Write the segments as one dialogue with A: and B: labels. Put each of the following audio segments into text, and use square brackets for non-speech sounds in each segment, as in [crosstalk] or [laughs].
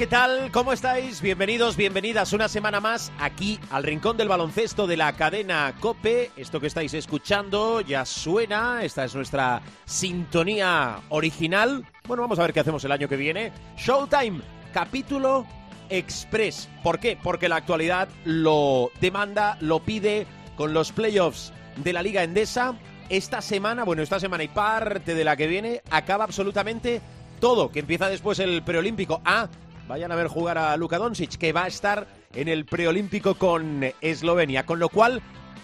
A: ¿Qué tal? ¿Cómo estáis? Bienvenidos, bienvenidas una semana más aquí al Rincón del Baloncesto de la cadena Cope. Esto que estáis escuchando ya suena, esta es nuestra sintonía original. Bueno, vamos a ver qué hacemos el año que viene. Showtime, capítulo Express. ¿Por qué? Porque la actualidad lo demanda, lo pide con los playoffs de la Liga Endesa. Esta semana, bueno, esta semana y parte de la que viene, acaba absolutamente todo, que empieza después el preolímpico. Ah, vayan a ver jugar a Luka Doncic, que va a estar en el preolímpico con Eslovenia. Con lo cual,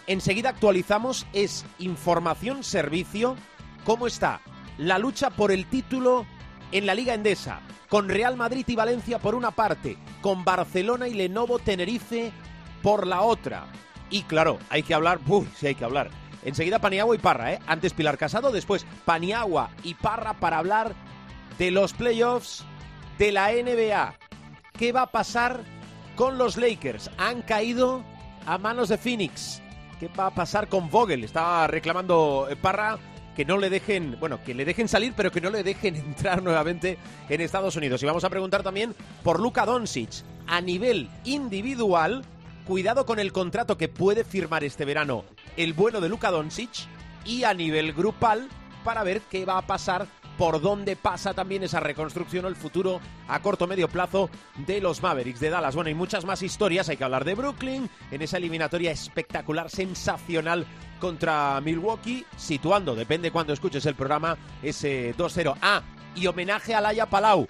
A: enseguida actualizamos, es información servicio, cómo está la lucha por el título en la Liga Endesa, con Real Madrid y Valencia por una parte, con Barcelona y Lenovo Tenerife por la otra. Y claro, hay que hablar, [laughs] ¡Uf! sí hay que hablar. Enseguida Paniagua y Parra, ¿eh? Antes Pilar Casado, después Paniagua y Parra para hablar de los playoffs de la NBA. ¿Qué va a pasar con los Lakers? Han caído a manos de Phoenix. ¿Qué va a pasar con Vogel? Estaba reclamando eh, Parra que no le dejen, bueno, que le dejen salir, pero que no le dejen [laughs] entrar nuevamente en Estados Unidos. Y vamos a preguntar también por Luka Doncic. A nivel individual, cuidado con el contrato que puede firmar este verano el bueno de Luka Doncic. Y a nivel grupal, para ver qué va a pasar por dónde pasa también esa reconstrucción o el futuro a corto medio plazo de los Mavericks de Dallas. Bueno, y muchas más historias. Hay que hablar de Brooklyn en esa eliminatoria espectacular, sensacional contra Milwaukee, situando, depende cuando escuches el programa, ese 2-0. Ah, y homenaje a Laia Palau.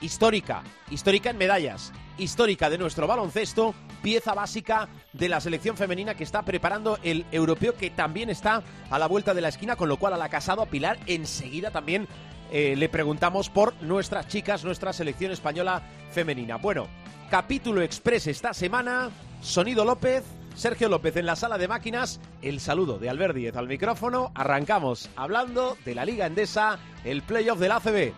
A: Histórica, histórica en medallas, histórica de nuestro baloncesto, pieza básica de la selección femenina que está preparando el europeo que también está a la vuelta de la esquina, con lo cual a la casado a Pilar enseguida también eh, le preguntamos por nuestras chicas, nuestra selección española femenina. Bueno, capítulo express esta semana, Sonido López, Sergio López en la sala de máquinas, el saludo de Albert al micrófono, arrancamos hablando de la Liga Endesa, el playoff del ACB.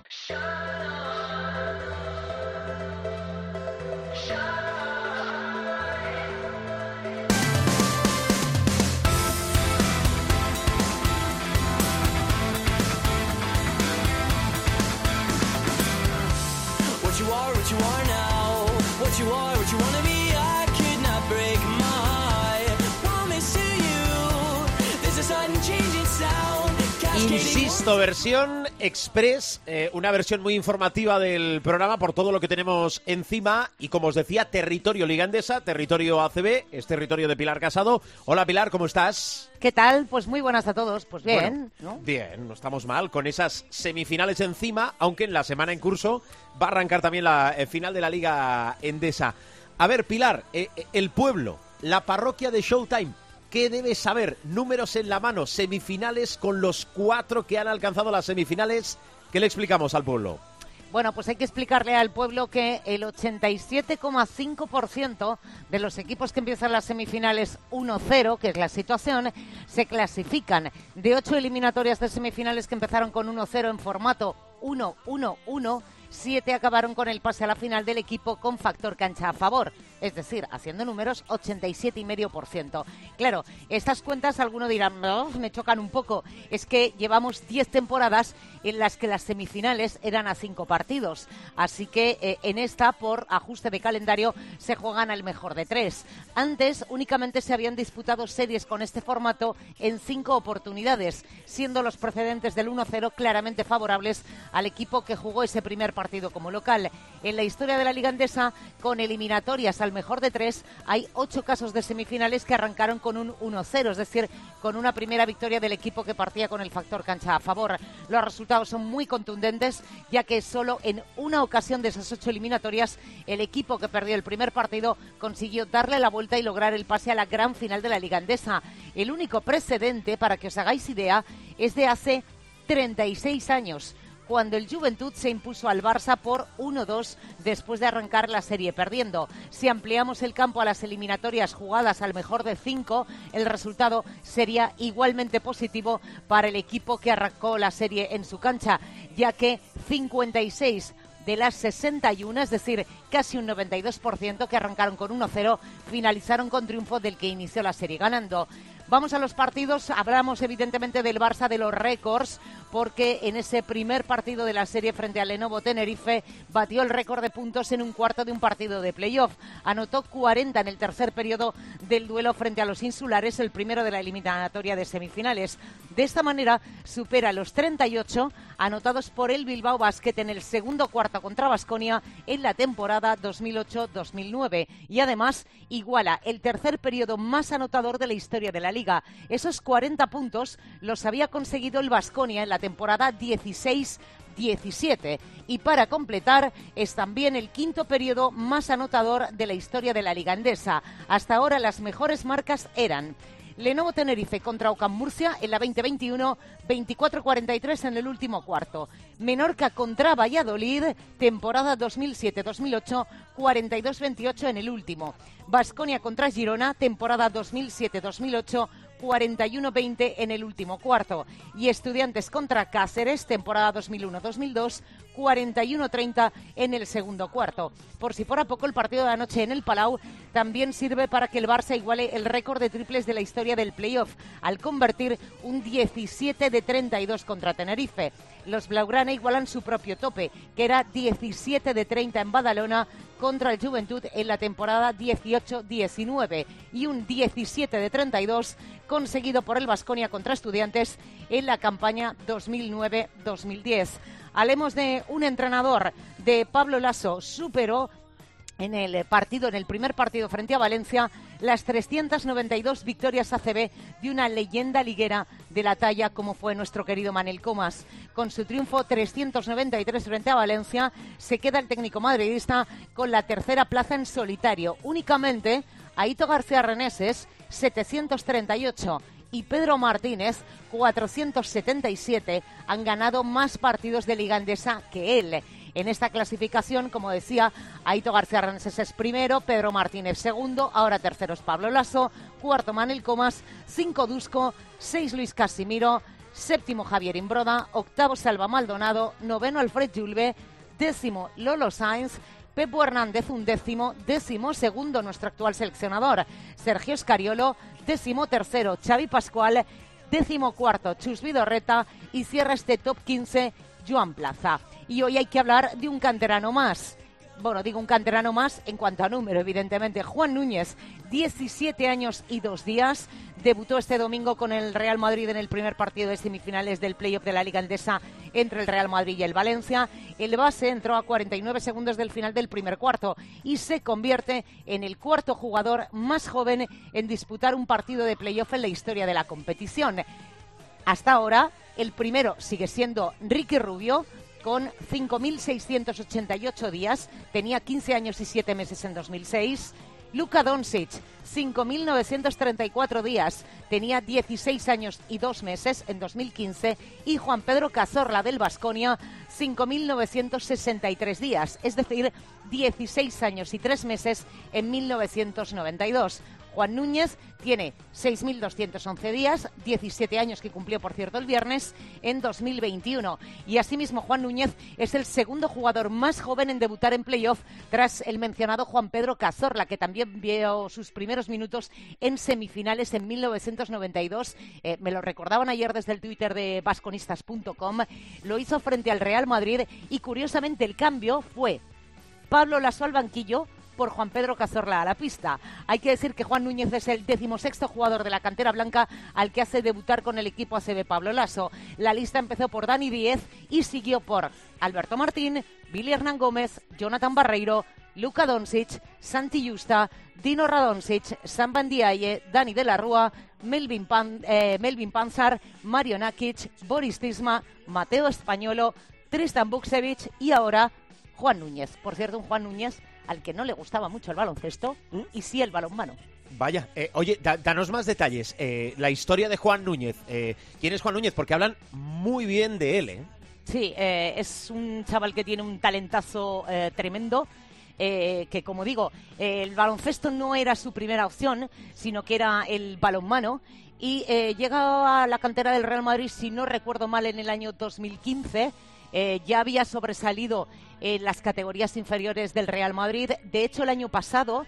A: Insisto, versión express, eh, una versión muy informativa del programa por todo lo que tenemos encima y como os decía, territorio ligandesa, territorio ACB, es territorio de Pilar Casado. Hola Pilar, ¿cómo estás?
B: ¿Qué tal? Pues muy buenas a todos. Pues bien,
A: Bueno,
B: ¿no?
A: Bien, no estamos mal con esas semifinales encima, aunque en la semana en curso va a arrancar también la eh, final de la Liga Endesa. A ver, Pilar, eh, eh, el pueblo, la parroquia de Showtime, ¿qué debes saber? Números en la mano, semifinales con los cuatro que han alcanzado las semifinales. ¿Qué le explicamos al pueblo?
B: Bueno, pues hay que explicarle al pueblo que el 87,5% de los equipos que empiezan las semifinales 1-0, que es la situación, se clasifican. De ocho eliminatorias de semifinales que empezaron con 1-0 en formato 1-1-1, siete acabaron con el pase a la final del equipo con factor cancha a favor. Es decir, haciendo números, 87,5%. Claro, estas cuentas alguno dirán, "No, me chocan un poco. Es que llevamos 10 temporadas en las que las semifinales eran a cinco partidos. Así que eh, en esta, por ajuste de calendario, se juegan al mejor de tres. Antes únicamente se habían disputado series con este formato en cinco oportunidades, siendo los precedentes del 1-0 claramente favorables al equipo que jugó ese primer partido como local. En la historia de la Liga Andesa, con eliminatorias al mejor de tres, hay ocho casos de semifinales que arrancaron con un 1-0, es decir, con una primera victoria del equipo que partía con el factor cancha a favor. Los resultados son muy contundentes, ya que solo en una ocasión de esas ocho eliminatorias, el equipo que perdió el primer partido consiguió darle la vuelta y lograr el pase a la gran final de la Liga Andesa. El único precedente, para que os hagáis idea, es de hace 36 años cuando el Juventud se impuso al Barça por 1-2 después de arrancar la serie perdiendo. Si ampliamos el campo a las eliminatorias jugadas al mejor de cinco, el resultado sería igualmente positivo para el equipo que arrancó la serie en su cancha, ya que 56 de las 61, es decir, casi un 92% que arrancaron con 1-0, finalizaron con triunfo del que inició la serie ganando. Vamos a los partidos, hablamos evidentemente del Barça de los récords, porque en ese primer partido de la serie frente al Lenovo Tenerife batió el récord de puntos en un cuarto de un partido de playoff. Anotó 40 en el tercer periodo del duelo frente a los insulares, el primero de la eliminatoria de semifinales. De esta manera supera los 38 anotados por el Bilbao Basket en el segundo cuarto contra Basconia en la temporada 2008-2009 y además iguala el tercer periodo más anotador de la historia de la liga. Esos 40 puntos los había conseguido el Basconia en la temporada 16 17 y para completar es también el quinto periodo más anotador de la historia de la Liga Endesa. Hasta ahora las mejores marcas eran Lenovo Tenerife contra Ocam Murcia en la 2021, 24-43 en el último cuarto. Menorca contra Valladolid, temporada 2007-2008, 42-28 en el último. Basconia contra Girona, temporada 2007-2008, 41-20 en el último cuarto. Y Estudiantes contra Cáceres, temporada 2001-2002, 41-30 en el segundo cuarto. Por si fuera poco, el partido de anoche en el Palau también sirve para que el Barça iguale el récord de triples de la historia del playoff, al convertir un 17 de 32 contra Tenerife. Los Blaugrana igualan su propio tope, que era 17 de 30 en Badalona contra el Juventud en la temporada 18-19 y un 17 de 32 conseguido por el Vasconia contra Estudiantes en la campaña 2009-2010. Hablemos de un entrenador de Pablo Lasso, superó en el partido, en el primer partido frente a Valencia, las 392 victorias ACB de una leyenda liguera de la talla como fue nuestro querido Manel Comas. Con su triunfo 393 frente a Valencia, se queda el técnico madridista con la tercera plaza en solitario. Únicamente Aito García Reneses, 738 y Pedro Martínez, 477, han ganado más partidos de Liga Andesa que él. En esta clasificación, como decía, Aito García Reneses es primero, Pedro Martínez segundo, ahora tercero es Pablo Lasso, cuarto Manel Comas, cinco Dusko, seis Luis Casimiro, séptimo Javier Imbroda, octavo Salva Maldonado, noveno Alfred Julve, décimo Lolo Sainz, Pepo Hernández un décimo, décimo segundo nuestro actual seleccionador, Sergio Escariolo, décimo tercero Xavi Pascual, décimo cuarto Chus Vidorreta y cierra este top 15 Joan Plaza. Y hoy hay que hablar de un canterano más. Bueno, digo un canterano más en cuanto a número, evidentemente. Juan Núñez, 17 años y dos días. Debutó este domingo con el Real Madrid en el primer partido de semifinales del playoff de la Liga Andesa entre el Real Madrid y el Valencia. El base entró a 49 segundos del final del primer cuarto y se convierte en el cuarto jugador más joven en disputar un partido de playoff en la historia de la competición. Hasta ahora, el primero sigue siendo Ricky Rubio, con 5.688 días, tenía 15 años y 7 meses en 2006. Luka Doncic, 5.934 días, tenía 16 años y 2 meses en 2015. Y Juan Pedro Cazorla del Vasconia, 5.963 días, es decir, 16 años y 3 meses en 1992. Juan Núñez tiene 6.211 días, 17 años que cumplió, por cierto, el viernes, en 2021. Y asimismo, Juan Núñez es el segundo jugador más joven en debutar en playoff tras el mencionado Juan Pedro Cazorla, que también vio sus primeros minutos en semifinales en 1992. Eh, me lo recordaban ayer desde el Twitter de vasconistas.com. Lo hizo frente al Real Madrid y, curiosamente, el cambio fue Pablo Lasso al banquillo por Juan Pedro Cazorla a la pista. Hay que decir que Juan Núñez es el decimosexto jugador de la cantera blanca al que hace debutar con el equipo ACB Pablo Lasso. La lista empezó por Dani Díez y siguió por Alberto Martín, Billy Hernán Gómez, Jonathan Barreiro, Luka Doncic, Santi Justa, Dino Radoncic, Sam Bandiaye, Dani de la Rúa, Melvin, Pan, eh, Melvin Panzar, Mario Nakic, Boris Tisma, Mateo Españolo, Tristan Buksevich y ahora Juan Núñez. Por cierto, un Juan Núñez al que no le gustaba mucho el baloncesto y sí el balonmano.
A: Vaya, eh, oye, da- danos más detalles. Eh, la historia de Juan Núñez. Eh, ¿Quién es Juan Núñez? Porque hablan muy bien de él, ¿eh?
B: Sí, es un chaval que tiene un talentazo tremendo. eh, que como digo, eh, el baloncesto no era su primera opción, sino que era el balonmano. Y eh, llega a la cantera del Real Madrid, si no recuerdo mal, en el año 2015. Eh, ya había sobresalido en las categorías inferiores del Real Madrid. De hecho, el año pasado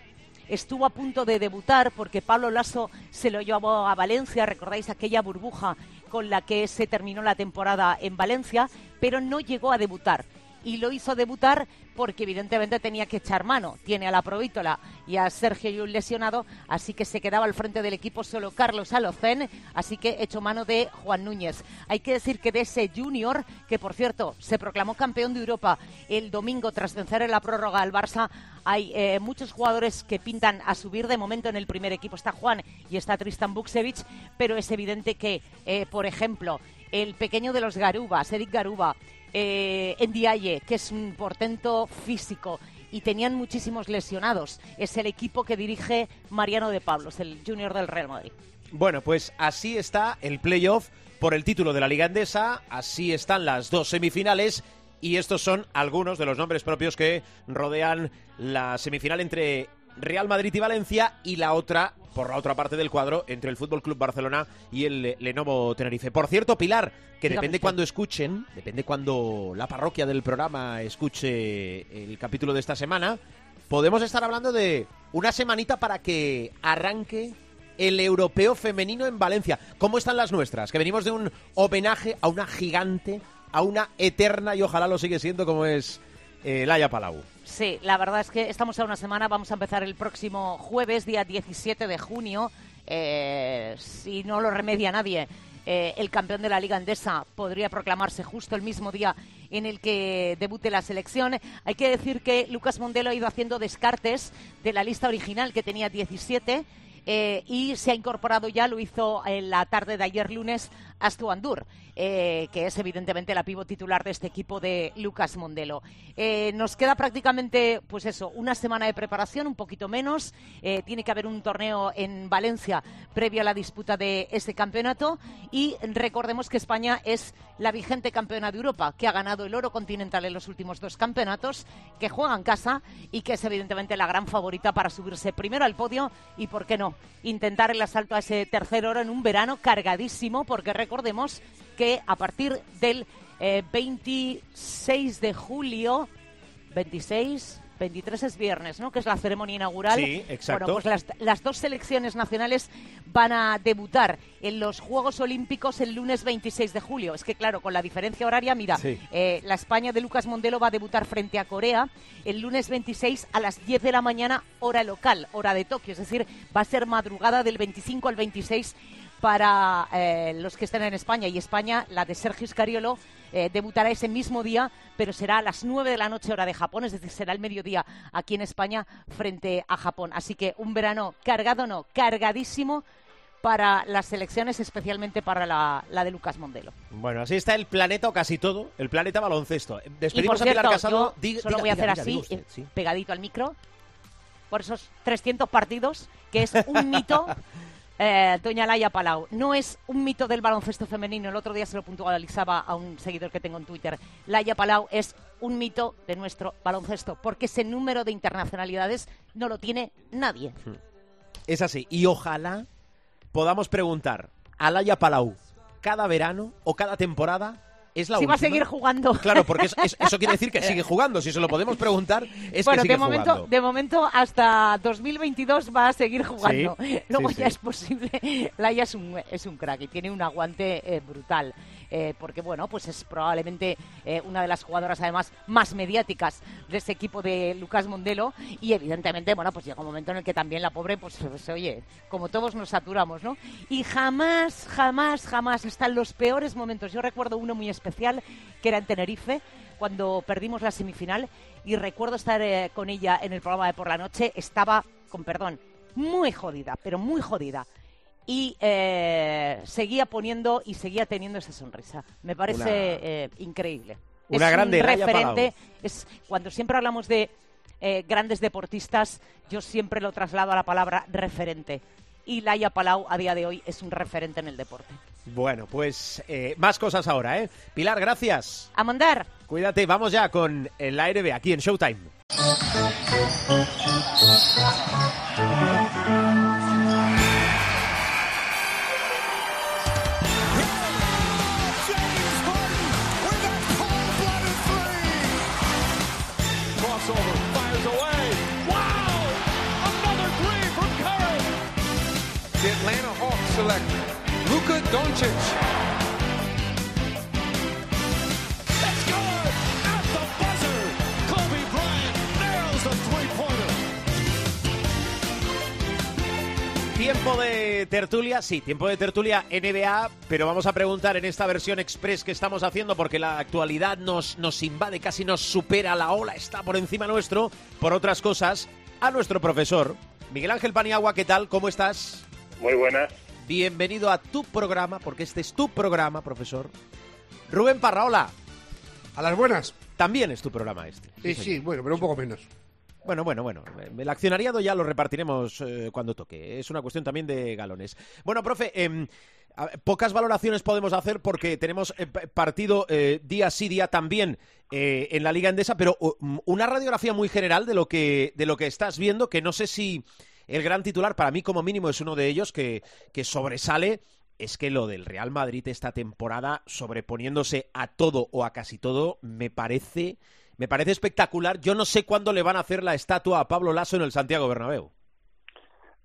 B: estuvo a punto de debutar porque Pablo Lasso se lo llevó a Valencia, recordáis aquella burbuja con la que se terminó la temporada en Valencia, pero no llegó a debutar. Y lo hizo debutar porque evidentemente tenía que echar mano. Tiene a la Provítola y a Sergio Llull lesionado, así que se quedaba al frente del equipo solo Carlos Alocén, así que echó mano de Juan Núñez. Hay que decir que de ese junior, que por cierto se proclamó campeón de Europa el domingo tras vencer en la prórroga al Barça, hay eh, muchos jugadores que pintan a subir de momento en el primer equipo. Está Juan y está Tristan Buksevich, pero es evidente que, eh, por ejemplo, el pequeño de los Garubas, Eric Garuba, eh, Ndiaye, que es un portento físico y tenían muchísimos lesionados. Es el equipo que dirige Mariano de Pablos, el junior del Real Madrid.
A: Bueno, pues así está el playoff por el título de la Liga Endesa, así están las dos semifinales y estos son algunos de los nombres propios que rodean la semifinal entre Real Madrid y Valencia y la otra por la otra parte del cuadro entre el Fútbol Club Barcelona y el Lenovo Tenerife. Por cierto, Pilar, que
B: Dígame
A: depende
B: usted.
A: cuando escuchen, depende cuando la parroquia del programa escuche el capítulo de esta semana, podemos estar hablando de una semanita para que arranque el europeo femenino en Valencia. ¿Cómo están las nuestras? Que venimos de un homenaje a una gigante, a una eterna y ojalá lo sigue siendo como es eh, Laia Palau.
B: Sí, la verdad es que estamos a una semana, vamos a empezar el próximo jueves, día 17 de junio. Eh, si no lo remedia nadie, eh, el campeón de la Liga Endesa podría proclamarse justo el mismo día en el que debute la selección. Hay que decir que Lucas Mondelo ha ido haciendo descartes de la lista original que tenía 17 eh, y se ha incorporado ya, lo hizo en la tarde de ayer lunes, Astu Andur, eh, que es evidentemente la pivo titular de este equipo de Lucas Mondelo. Eh, nos queda prácticamente, pues eso, una semana de preparación, un poquito menos. Eh, tiene que haber un torneo en Valencia previo a la disputa de este campeonato y recordemos que España es la vigente campeona de Europa, que ha ganado el oro continental en los últimos dos campeonatos, que juega en casa y que es evidentemente la gran favorita para subirse primero al podio y, ¿por qué no?, intentar el asalto a ese tercer oro en un verano cargadísimo, porque recordemos que a partir del eh, 26 de julio, 26, 23 es viernes, ¿no? Que es la ceremonia inaugural.
A: Sí, exacto.
B: Bueno, pues las, las dos selecciones nacionales van a debutar en los Juegos Olímpicos el lunes 26 de julio. Es que, claro, con la diferencia horaria, mira,
A: Sí.
B: eh, la España de Lucas Mondelo va a debutar frente a Corea el lunes 26 a las 10 de la mañana, hora local, hora de Tokio. Es decir, va a ser madrugada del 25 al 26 para eh, los que estén en España. Y España, la de Sergio Scariolo, eh, debutará ese mismo día, pero será a las 9 de la noche hora de Japón, es decir, será el mediodía aquí en España frente a Japón. Así que un verano cargado, no, cargadísimo para las selecciones, especialmente para la, la de Lucas Mondelo.
A: Bueno, así está el planeta o casi todo, el planeta baloncesto.
B: Por
A: Despedimos a
B: cierto,
A: Pilar Casado. Diga-
B: solo
A: diga-
B: voy a
A: diga,
B: hacer así,
A: usted,
B: eh,
A: sí.
B: pegadito al micro, por esos 300 partidos, que es un mito, [laughs] eh, doña Laia Palau. No es un mito del baloncesto femenino, el otro día se lo puntualizaba a un seguidor que tengo en Twitter. Laia Palau es un mito de nuestro baloncesto, porque ese número de internacionalidades no lo tiene nadie.
A: Es así. Y ojalá podamos preguntar a Laia Palau cada verano o cada temporada. ¿Es la
B: si va a seguir jugando.
A: Claro, porque es- es- eso quiere decir que [laughs] sigue jugando. Si se lo podemos preguntar, es
B: bueno,
A: que sigue
B: de momento,
A: jugando.
B: de momento hasta 2022 va a seguir jugando.
A: Sí, [laughs]
B: Luego
A: sí,
B: ya
A: sí.
B: es posible. [laughs] Laia es un, es un crack y tiene un aguante eh, brutal. Eh, porque, bueno, pues es probablemente eh, una de las jugadoras, además, más mediáticas de ese equipo de Lucas Mondelo. Y, evidentemente, bueno, pues llega un momento en el que también la pobre, pues, pues, oye, como todos nos saturamos, ¿no? Y jamás, jamás, jamás, en los peores momentos. Yo recuerdo uno muy especial, que era en Tenerife, cuando perdimos la semifinal y recuerdo estar eh, con ella en el programa de por la noche, estaba, con perdón, muy jodida, pero muy jodida. Y eh, seguía poniendo y seguía teniendo esa sonrisa. Me parece
A: Una-
B: eh, increíble.
A: una
B: es
A: grande,
B: un referente. Es, cuando siempre hablamos de eh, grandes deportistas, yo siempre lo traslado a la palabra referente. y Laia Palau a día de hoy es un referente en el deporte.
A: Bueno, pues eh, más cosas ahora, ¿eh? Pilar, gracias.
B: A mandar.
A: Cuídate, vamos ya con el ARB aquí en Showtime. Tertulia, sí, tiempo de tertulia NBA, pero vamos a preguntar en esta versión express que estamos haciendo porque la actualidad nos, nos invade, casi nos supera, la ola está por encima nuestro, por otras cosas, a nuestro profesor. Miguel Ángel Paniagua, ¿qué tal? ¿Cómo estás?
C: Muy buenas.
A: Bienvenido a tu programa, porque este es tu programa, profesor. Rubén Parraola,
D: A las buenas.
A: también es tu programa este.
D: Sí, sí, bueno, pero un poco menos.
A: Bueno, bueno, bueno. El accionariado ya lo repartiremos eh, cuando toque. Es una cuestión también de galones. Bueno, profe, em, pocas valoraciones podemos hacer porque tenemos eh, partido eh, día sí, día también eh, en la Liga Endesa, pero una radiografía muy general de lo que de lo que estás viendo, que no sé si el gran titular, para mí como mínimo es uno de ellos que, que sobresale, es que lo del Real Madrid esta temporada, sobreponiéndose a todo o a casi todo, me parece, me parece espectacular. Yo no sé cuándo le van a hacer la estatua a Pablo Lasso en el Santiago Bernabéu.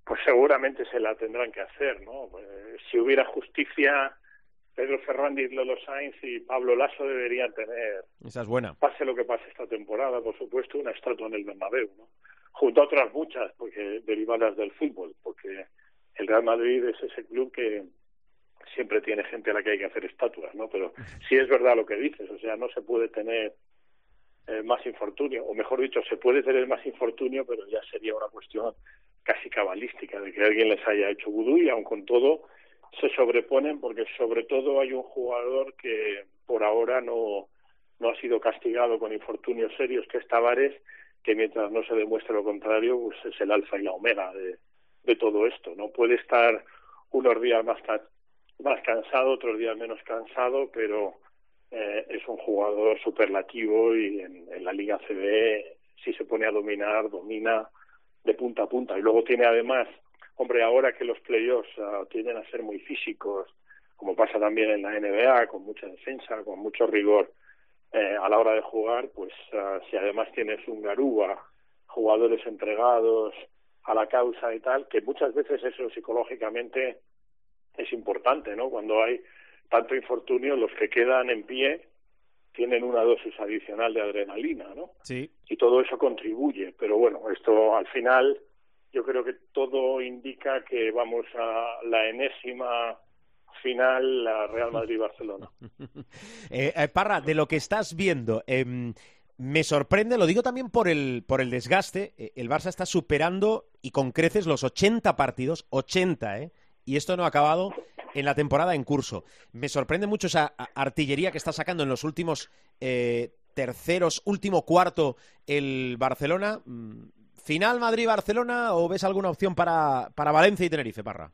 C: Pues seguramente se la tendrán que hacer, ¿no? Pues, si hubiera justicia, Pedro Fernández, Lolo Sainz y Pablo Lasso deberían tener,
A: Esa es buena.
C: pase lo que pase esta temporada, por supuesto, una estatua en el Bernabéu, ¿no? Junto a otras muchas, porque derivadas del fútbol, porque el Real Madrid es ese club que siempre tiene gente a la que hay que hacer estatuas, ¿no? Pero sí es verdad lo que dices, o sea, no se puede tener eh, más infortunio, o mejor dicho, se puede tener más infortunio, pero ya sería una cuestión casi cabalística de que alguien les haya hecho vudú y aun con todo se sobreponen porque sobre todo hay un jugador que por ahora no, no ha sido castigado con infortunios serios, que es Tavares, que mientras no se demuestre lo contrario, pues es el alfa y la omega de, de todo esto. No puede estar unos días más, más cansado, otros días menos cansado, pero eh, es un jugador superlativo y en, en la Liga CB si se pone a dominar, domina de punta a punta. Y luego tiene además, hombre, ahora que los playoffs ah, tienden a ser muy físicos, como pasa también en la NBA, con mucha defensa, con mucho rigor eh, a la hora de jugar, pues ah, si además tienes un Garúa, jugadores entregados a la causa y tal, que muchas veces eso psicológicamente es importante, ¿no? Cuando hay tanto infortunio, los que quedan en pie tienen una dosis adicional de adrenalina, ¿no?
A: Sí.
C: y todo eso contribuye. Pero bueno, esto al final yo creo que todo indica que vamos a la enésima final, la Real Madrid-Barcelona. [laughs]
A: Eh, eh, Parra, de lo que estás viendo, em, me sorprende, lo digo también por el, por el desgaste, eh, el Barça está superando y con creces los 80 partidos, 80, ¿eh? Y esto no ha acabado en la temporada en curso. Me sorprende mucho esa artillería que está sacando en los últimos eh, terceros, último cuarto el Barcelona. Mm, ¿Final Madrid-Barcelona o ves alguna opción para, para Valencia y Tenerife, Parra?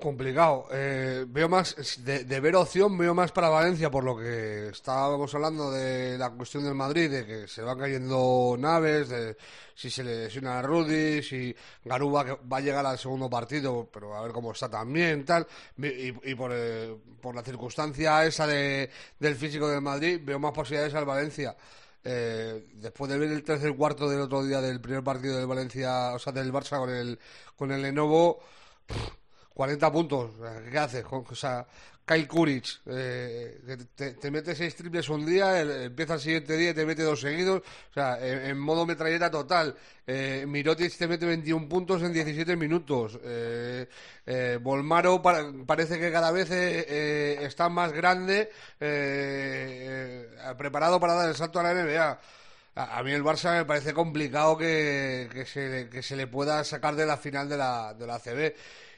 D: Complicado. Eh, veo más, de, de ver opción, veo más para Valencia, por lo que estábamos hablando de la cuestión del Madrid, de que se van cayendo naves, de si se le lesiona a Rudy, si Garuba que va a llegar al segundo partido, pero a ver cómo está también, tal. Y, y por, eh, por la circunstancia esa de, del físico del Madrid, veo más posibilidades al Valencia. Eh, después de ver el tercer cuarto del otro día del primer partido del Valencia, o sea, del Barça con el, con el Lenovo, 40 puntos, ¿qué haces? Con- O sea, Kyle Kuric, eh, te, te mete seis triples un día, empieza el siguiente día y te mete dos seguidos, o sea, en, modo metralleta total. Eh, Mirotic te mete 21 puntos en 17 minutos. Eh, eh, Volmaro pa- parece que cada vez eh, eh, está más grande, preparado para dar el salto a la NBA. A, a mí el Barça me parece complicado que, que se, que se le pueda sacar de la final de la, de la ACB.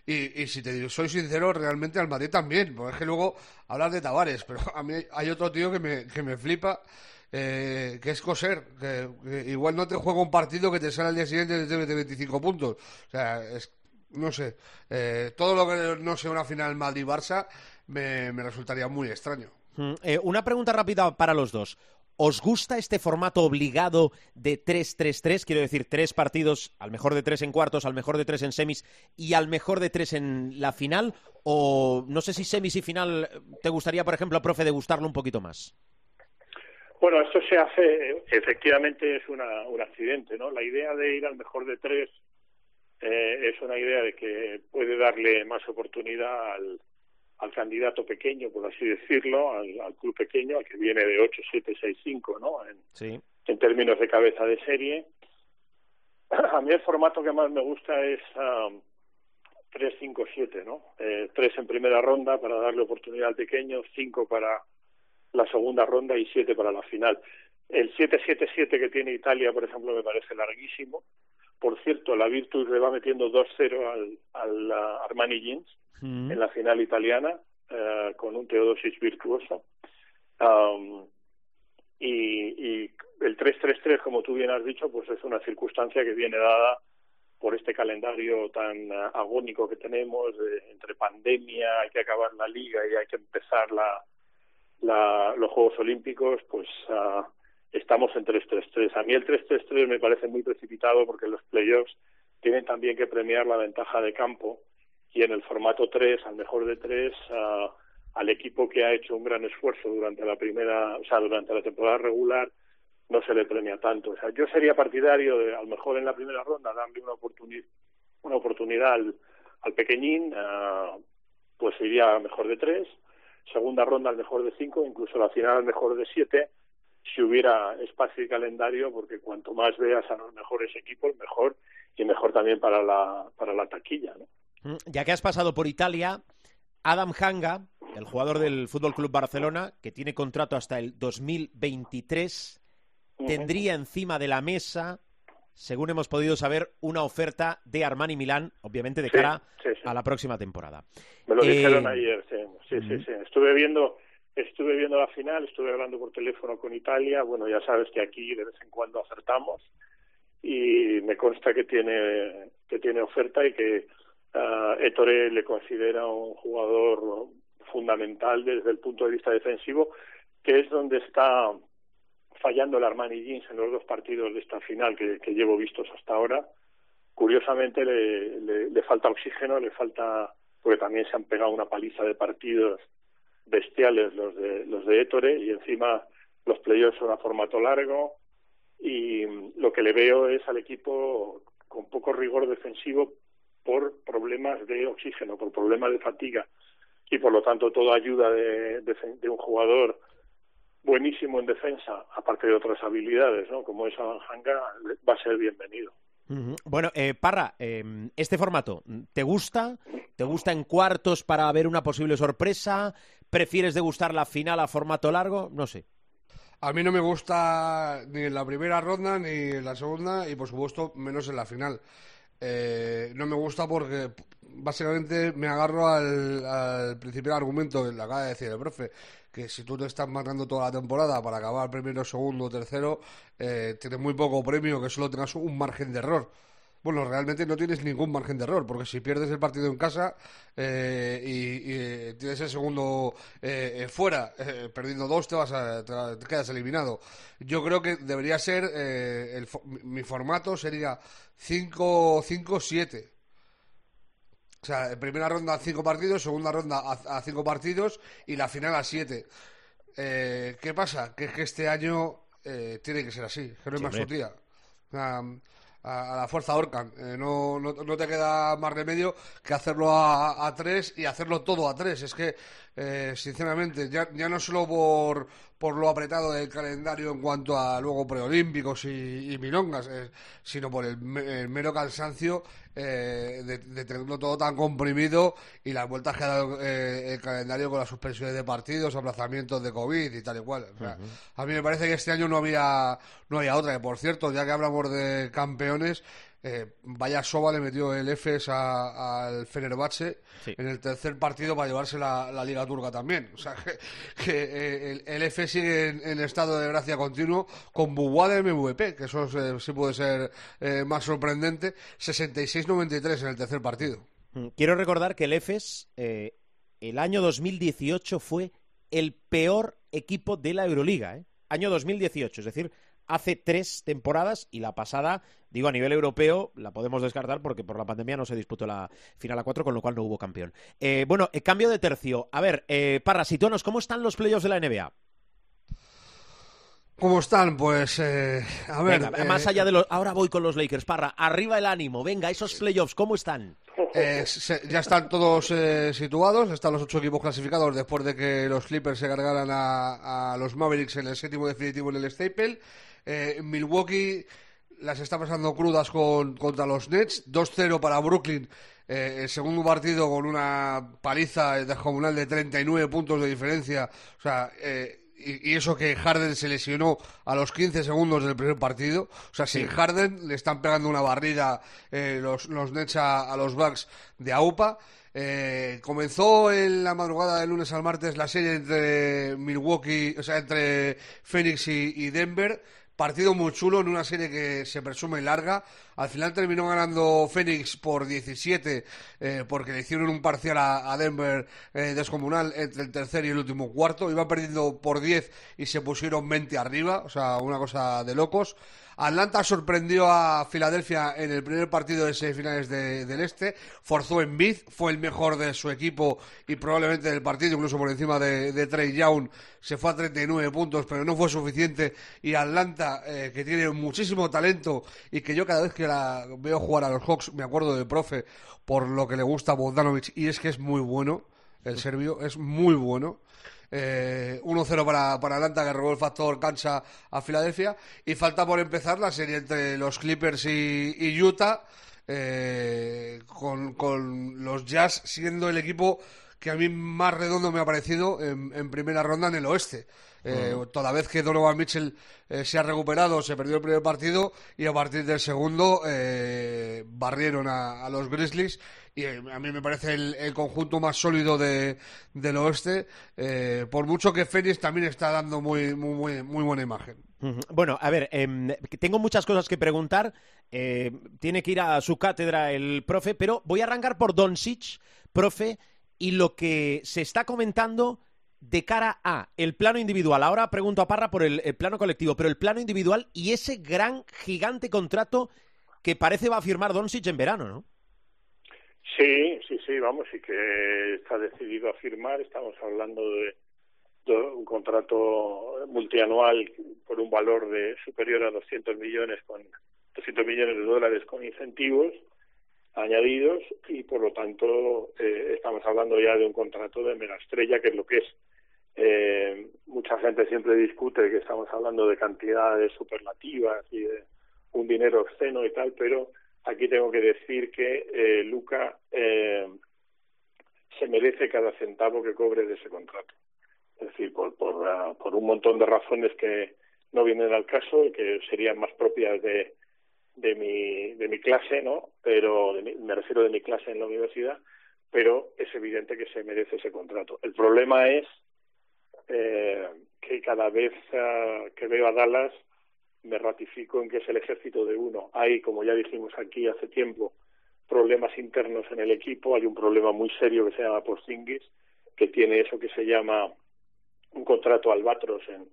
D: Y, y si te digo, soy sincero, realmente al Madrid también. Porque es que luego hablas de Tavares, pero a mí hay otro tío que me, que me flipa, eh, que es Coser. Que, igual no te juega un partido que te sale al día siguiente y te mete 25 puntos. O sea, es, no sé, eh, todo lo que no sea una final Madrid-Barça me, me resultaría muy extraño.
A: Mm, eh, una pregunta rápida para los dos. ¿Os gusta este formato obligado de 3-3-3? Quiero decir, tres partidos, al mejor de tres en cuartos, al mejor de tres en semis y al mejor de tres en la final. O no sé si semis y final te gustaría, por ejemplo, profe, degustarlo un poquito más.
C: Bueno, esto se hace, efectivamente es una, un accidente, ¿no? La idea de ir al mejor de tres eh, es una idea de que puede darle más oportunidad al, al candidato pequeño, por así decirlo, al, al club pequeño, al que viene de 8, 7, 6, 5, ¿no? En,
A: Sí.
C: en términos de cabeza de serie. [clears throat] A mí el formato que más me gusta es um, 3-5-7, ¿no? Eh, tres en primera ronda para darle oportunidad al pequeño, cinco para la segunda ronda y siete para la final. El 7-7-7 que tiene Italia, por ejemplo, me parece larguísimo. Por cierto, la Virtus le va metiendo 2-0 al, al uh, Armani Jeans
A: Mm.
C: en la final italiana eh, con un Teodosis virtuoso. Um, y, y el 3-3-3, como tú bien has dicho, pues es una circunstancia que viene dada por este calendario tan eh, agónico que tenemos, de- entre pandemia, hay que acabar la liga y hay que empezar la, la, los Juegos Olímpicos, pues ah, estamos en 3-3-3. A mí el 3-3-3 me parece muy precipitado porque los playoffs tienen también que premiar la ventaja de campo y en el formato 3, al mejor de 3, al equipo que ha hecho un gran esfuerzo durante la primera, o sea, durante la temporada regular, no se le premia tanto. O sea, yo sería partidario de, a lo mejor en la primera ronda, darle una, oportuni- una oportunidad al, al pequeñín, pues iría al mejor de 3, segunda ronda al mejor de 5, incluso la final al mejor de 7, si hubiera espacio y calendario, porque cuanto más veas a los mejores equipos, mejor, y mejor también para la, para la taquilla, ¿no?
A: Mm, Ya que has pasado por Italia, Adam Hanga, el jugador del Fútbol Club Barcelona, que tiene contrato hasta el 2023, tendría encima de la mesa, según hemos podido saber, una oferta de Armani Milán, obviamente de
C: Sí,
A: cara
C: sí, sí.
A: a la próxima temporada.
C: Me lo
A: Eh,
C: dijeron ayer, sí, sí, sí. Estuve viendo, estuve viendo la final, estuve hablando por teléfono con Italia. Bueno, ya sabes que aquí de vez en cuando acertamos y me consta que tiene que tiene oferta y que ah, Ettore le considera un jugador fundamental desde el punto de vista defensivo, que es donde está fallando el Armani Jeans en los dos partidos de esta final que, llevo vistos hasta ahora curiosamente le, le falta oxígeno, le falta porque también se han pegado una paliza de partidos bestiales los de los de Ettore y encima los playoffs son a formato largo y lo que le veo es al equipo con poco rigor defensivo por problemas de oxígeno, por problemas de fatiga y por lo tanto toda ayuda de, de, un jugador buenísimo en defensa, aparte de otras habilidades, ¿no? como es Adam Hanga, va a ser bienvenido.
A: Bueno, eh, Parra, eh, este formato, ¿te gusta? ¿Te gusta en cuartos para ver una posible sorpresa? ¿Prefieres degustar la final a formato largo? No sé.
D: A mí no me gusta ni en la primera ronda ni en la segunda y por supuesto menos en la final. Eh, no me gusta porque básicamente me agarro al, al principal argumento que le acaba de decir el profe, que si tú te estás marcando toda la temporada para acabar primero, segundo, tercero, eh, tienes muy poco premio, que solo tengas un margen de error. Bueno, realmente no tienes ningún margen de error, porque si pierdes el partido en casa eh, y, eh, tienes el segundo eh, eh, fuera, eh, perdiendo dos, te, vas a, te, te quedas eliminado. Yo creo que debería ser, eh, el, mi formato sería 5-7. O sea, en primera ronda cinco partidos, segunda ronda a, a cinco partidos y la final a siete. Eh, ¿Qué pasa? Que es que este año eh, tiene que ser así, que no hay más sea, a, a la fuerza ahorcan. Eh, no, no, no te queda más remedio que hacerlo a, a tres y hacerlo todo a tres. Es que, eh, sinceramente, ya, ya no solo por, por lo apretado del calendario en cuanto a luego preolímpicos y, y milongas, eh, sino por el, el mero cansancio eh, de, de tenerlo todo tan comprimido y las vueltas que ha dado eh, el calendario con las suspensiones de partidos, aplazamientos de COVID y tal y cual. O sea, A mí me parece que este año no había, no había otra. Que por cierto, ya que hablamos de campeones, eh, vaya soba le metió el EFES al Fenerbahce
A: Sí.
D: en el tercer partido para llevarse la, la Liga Turca también. O sea, [laughs] que, que, eh, el, el EFES sigue en, en estado de gracia continuo con Buguada MVP, que eso eh, sí puede ser eh, más sorprendente. 66-93 en el tercer partido.
A: Mm, Quiero recordar que el EFES el año 2018 fue el peor equipo de la Euroliga. ¿eh? Año 2018, es decir, hace tres temporadas y la pasada, digo, a nivel europeo, la podemos descartar porque por la pandemia no se disputó la final a cuatro, con lo cual no hubo campeón. Eh, bueno, eh, cambio de tercio. A ver, eh, Parra, situanos, ¿cómo están los playoffs de la NBA?
D: ¿Cómo están? Pues, eh, a ver.
A: Venga,
D: eh,
A: más allá de los... Ahora voy con los Lakers, Parra. Arriba el ánimo. Venga, esos playoffs, ¿cómo están?
D: Eh, se- ya están todos eh, situados, están los ocho equipos clasificados después de que los Clippers se cargaran a, a los Mavericks en el séptimo definitivo en el Staple. Eh, Milwaukee las está pasando crudas con, contra los Nets, 2-0 para Brooklyn. eh, el segundo partido con una paliza descomunal de 39 puntos de diferencia. O sea, eh, y, y eso que Harden se lesionó a los 15 segundos del primer partido. O sea, sin Harden le están pegando una barrida eh, los, los Nets a, a los Bucks de AUPA. Eh, comenzó en la madrugada del lunes al martes la serie entre Milwaukee, o sea, entre Phoenix y, y Denver. Partido muy chulo en una serie que se presume larga. Al final terminó ganando Phoenix por 17 eh, porque le hicieron un parcial a, Denver eh, descomunal entre el tercer y el último cuarto. Iba perdiendo por 10 y se pusieron 20 arriba. O sea, una cosa de locos. Atlanta sorprendió a Filadelfia en el primer partido de semifinales de- del Este. Forzó en Bid, fue el mejor de su equipo y probablemente del partido, incluso por encima de, Trey Young. Se fue a 39 puntos, pero no fue suficiente. Y Atlanta, eh, que tiene muchísimo talento y que yo cada vez que la veo jugar a los Hawks me acuerdo del profe por lo que le gusta a Bogdanovic y es que es muy bueno. El serbio es muy bueno. Eh, 1-0 para, para Atlanta, que robó el factor cancha a Filadelfia. Y falta por empezar la serie entre los Clippers y, Utah, eh, con, con los Jazz siendo el equipo que a mí más redondo me ha parecido en primera ronda en el oeste. Eh, Toda vez que Donovan Mitchell eh, se ha recuperado, se perdió el primer partido y a partir del segundo eh, barrieron a, a los Grizzlies y a mí me parece el, el conjunto más sólido de, del oeste, por mucho que Phoenix también está dando muy, muy, muy, muy buena imagen.
A: Bueno, a ver, em, tengo muchas cosas que preguntar. tiene que ir a su cátedra el profe, pero voy a arrancar por Doncic, profe, y lo que se está comentando de cara a el plano individual. Ahora pregunto a Parra por el, plano colectivo, pero el plano individual y ese gran, gigante contrato que parece va a firmar Doncic en verano, ¿no?
C: Sí, sí, sí, vamos, y que está decidido a firmar. Estamos hablando de, de un contrato multianual por un valor de superior a 200 millones con 200 millones de dólares con incentivos añadidos y por lo tanto eh, estamos hablando ya de un contrato de mega estrella que es lo que es eh, mucha gente siempre discute que estamos hablando de cantidades superlativas y de un dinero obsceno y tal pero aquí tengo que decir que eh, Luca eh, se merece cada centavo que cobre de ese contrato. Es decir por por, ah, por un montón de razones que no vienen al caso y que serían más propias de de mi de mi clase no pero de mi- me refiero de mi clase en la universidad pero es evidente que se merece ese contrato. El problema es eh, que cada vez ah, que veo a Dallas me ratifico en que es el ejército de uno. Hay como ya dijimos aquí hace tiempo problemas internos en el equipo. Hay un problema muy serio que se llama Porzingis que tiene eso que se llama un contrato albatros en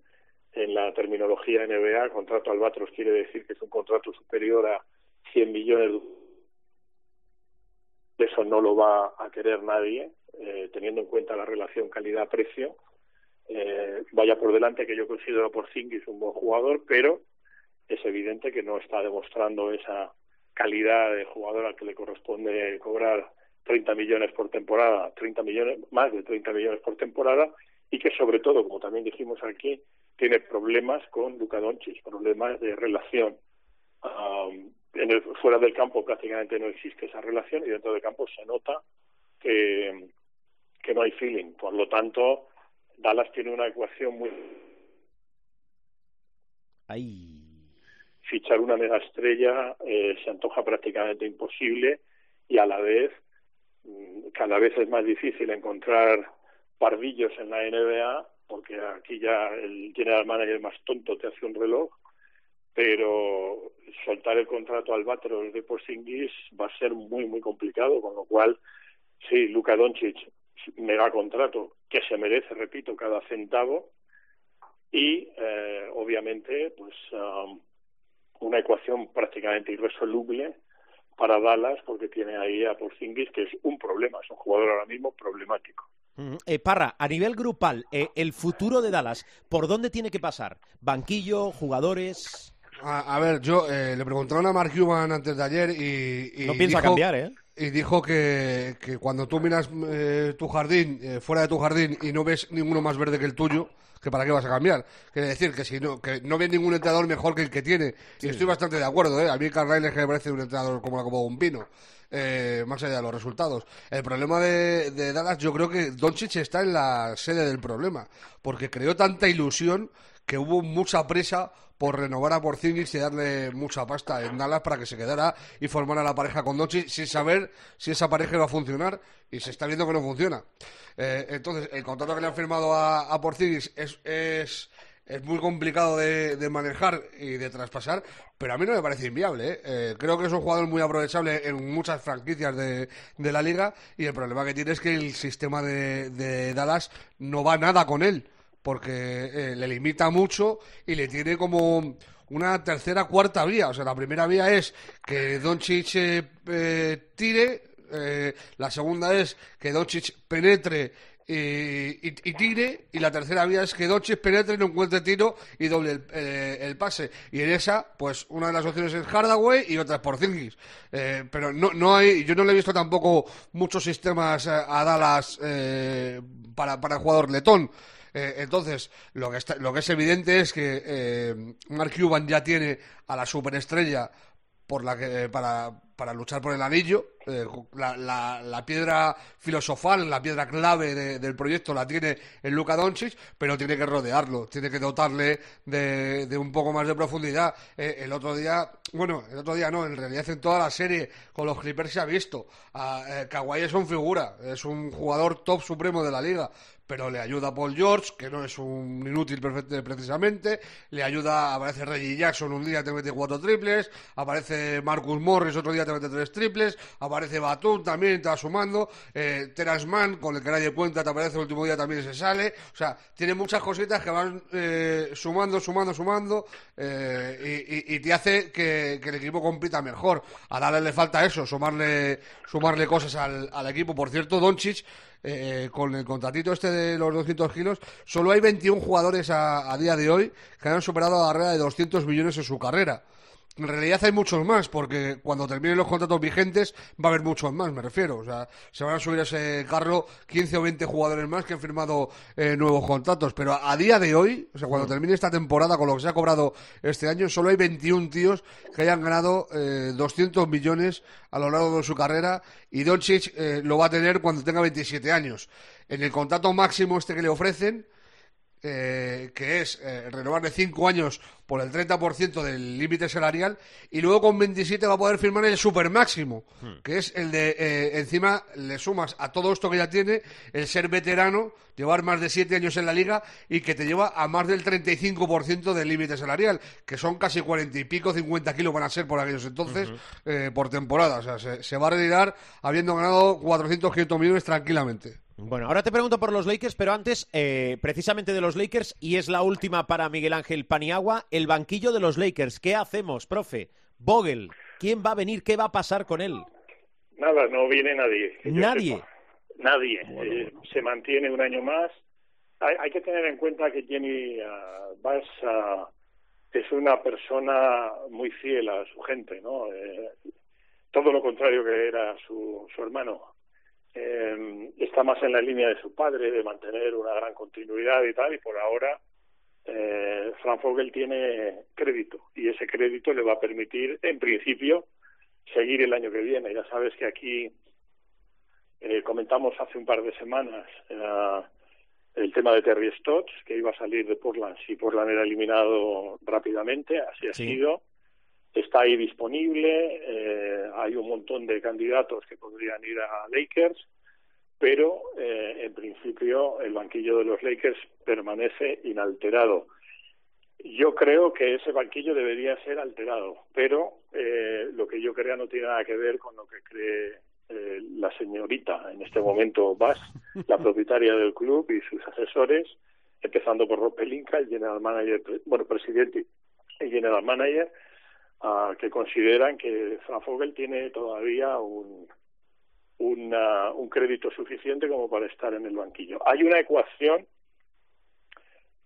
C: en la terminología NBA, contrato albatros quiere decir que es un contrato superior a 100 millones de eso no lo va a querer nadie, eh, teniendo en cuenta la relación calidad-precio. Eh, vaya por delante que yo considero a Porzingis un buen jugador, pero es evidente que no está demostrando esa calidad de jugador al que le corresponde cobrar 30 millones por temporada, 30 millones, más de 30 millones por temporada, y que sobre todo, como también dijimos aquí, tiene problemas con Luka Doncic, problemas de relación. Um, en el, fuera del campo prácticamente no existe esa relación y dentro del campo se nota que no hay feeling. Por lo tanto, Dallas tiene una ecuación muy
A: Ahí.
C: fichar una mega estrella eh, se antoja prácticamente imposible y a la vez mm, cada vez es más difícil encontrar pardillos en la NBA porque aquí ya el general manager más tonto te hace un reloj pero soltar el contrato al Batros de Porzingis va a ser muy muy complicado con lo cual sí Luka Doncic mega contrato que se merece repito cada centavo y eh, obviamente pues um, una ecuación prácticamente irresoluble para Dallas porque tiene ahí a Porzingis que es un problema, es un jugador ahora mismo problemático.
A: Eh, Parra, a nivel grupal, eh, el futuro de Dallas, ¿por dónde tiene que pasar? ¿Banquillo, jugadores?
D: A, a ver, yo eh, le preguntaron a Mark Cuban antes de ayer y, y
A: No piensa
D: dijo-
A: cambiar, ¿eh?
D: Y dijo que, que cuando tú miras eh, tu jardín, eh, fuera de tu jardín, y no ves ninguno más verde que el tuyo, que para qué vas a cambiar. Quiere decir que si no, que no ves ningún entrenador mejor que el que tiene. Y estoy bastante de acuerdo, ¿eh? A mí Carl Reilly me parece un entrenador como la copa de un pino. eh, más allá de los resultados. El problema de, de Dallas, yo creo que Doncic está en la sede del problema, porque creó tanta ilusión que hubo mucha presa por renovar a Porzingis y darle mucha pasta en Dallas para que se quedara y formara la pareja con Doncic sin saber si esa pareja iba a funcionar y se está viendo que no funciona. Eh, entonces, el contrato que le han firmado a, a Porzingis es, es, es muy complicado de, de manejar y de traspasar, pero a mí no me parece inviable. ¿eh? Eh, creo que es un jugador muy aprovechable en muchas franquicias de, de la liga y el problema que tiene es que el sistema de, de Dallas no va nada con él porque eh, le limita mucho y le tiene como una tercera, cuarta vía. O sea, la primera vía es que Doncic eh, eh, tire, eh, la segunda es que Doncic penetre y, y- y tire, y la tercera vía es que Doncic penetre, no encuentre tiro y doble el, eh, el pase. Y en esa, pues una de las opciones es Hardaway y otra es Porzingis. Eh, pero no, no hay, yo no le he visto tampoco muchos sistemas eh, a Dallas eh, para, para el jugador letón. Eh, entonces, lo que, está- lo que es evidente es que eh, Mark Cuban ya tiene a la superestrella por la que, para, para luchar por el anillo. Eh, la, la- piedra filosofal, la piedra clave de- del proyecto la tiene en Luka Doncic, pero tiene que rodearlo, tiene que dotarle de, de un poco más de profundidad. Eh, el otro día, bueno, el otro día no, en realidad en toda la serie con los Clippers se ha visto. A, eh, Kawhi es un figura, es un jugador top supremo de la liga, pero le ayuda Paul George, que no es un inútil precisamente, le ayuda, aparece Reggie Jackson un día te mete cuatro triples, aparece Marcus Morris otro día te mete tres triples, aparece Batum también va sumando, eh, Mann, con el que nadie cuenta, te aparece el último día también se sale, o sea, tiene muchas cositas que van eh, sumando, sumando, sumando, eh, y, te hace que, el equipo compita mejor. A Dallas le falta eso, sumarle, sumarle cosas al, al equipo. Por cierto, Doncic, eh, con el contratito este de los 200 kilos, solo hay 21 jugadores a, a día de hoy que han superado la barrera de 200 millones en su carrera. En realidad hay muchos más, porque cuando terminen los contratos vigentes va a haber muchos más, me refiero. O sea, se van a subir a ese carro 15 o 20 jugadores más que han firmado eh, nuevos contratos. Pero a, a día de hoy, o sea, cuando termine esta temporada con lo que se ha cobrado este año, solo hay 21 tíos que hayan ganado eh, 200 millones a lo largo de su carrera y Doncic eh, lo va a tener cuando tenga 27 años. En el contrato máximo este que le ofrecen, eh, que es eh, renovarle 5 años por el 30% del límite salarial y luego con 27 va a poder firmar el super máximo, que es el de eh, encima le sumas a todo esto que ya tiene el ser veterano, llevar más de 7 años en la liga y que te lleva a más del 35% del límite salarial, que son casi 40 y pico, 50 kilos van a ser por aquellos entonces eh, por temporada, o sea, se, se va a retirar habiendo ganado 400, 500 millones tranquilamente.
A: Bueno, ahora te pregunto por los Lakers, pero antes, eh, precisamente de los Lakers, y es la última para Miguel Ángel Paniagua, el banquillo de los Lakers. ¿Qué hacemos, profe? Vogel, ¿quién va a venir? ¿Qué va a pasar con él?
C: Nada, no viene nadie.
A: Nadie.
C: sepa. Nadie. Eh, se mantiene un año más. Hay, hay que tener en cuenta que Jenny ah, Bass ah, es una persona muy fiel a su gente, ¿no? Eh, todo lo contrario que era su, su hermano. Eh, está más en la línea de su padre, de mantener una gran continuidad y tal, y por ahora eh, Frank Vogel tiene crédito, y ese crédito le va a permitir, en principio, seguir el año que viene. Ya sabes que aquí eh, comentamos hace un par de semanas eh, el tema de Terry Stotts, que iba a salir de Portland si Portland era eliminado rápidamente, así ha
A: Sí.
C: sido. Está ahí disponible, eh, hay un montón de candidatos que podrían ir a Lakers, pero eh, en principio el banquillo de los Lakers permanece inalterado. Yo creo que ese banquillo debería ser alterado, pero eh, lo que yo crea no tiene nada que ver con lo que cree eh, la señorita, en este momento Bass, la [laughs] propietaria del club y sus asesores, empezando por Rob Pelinka, el general manager, bueno, presidente y general manager, ah, que consideran que Frank Vogel tiene todavía un, una- un crédito suficiente como para estar en el banquillo. Hay una ecuación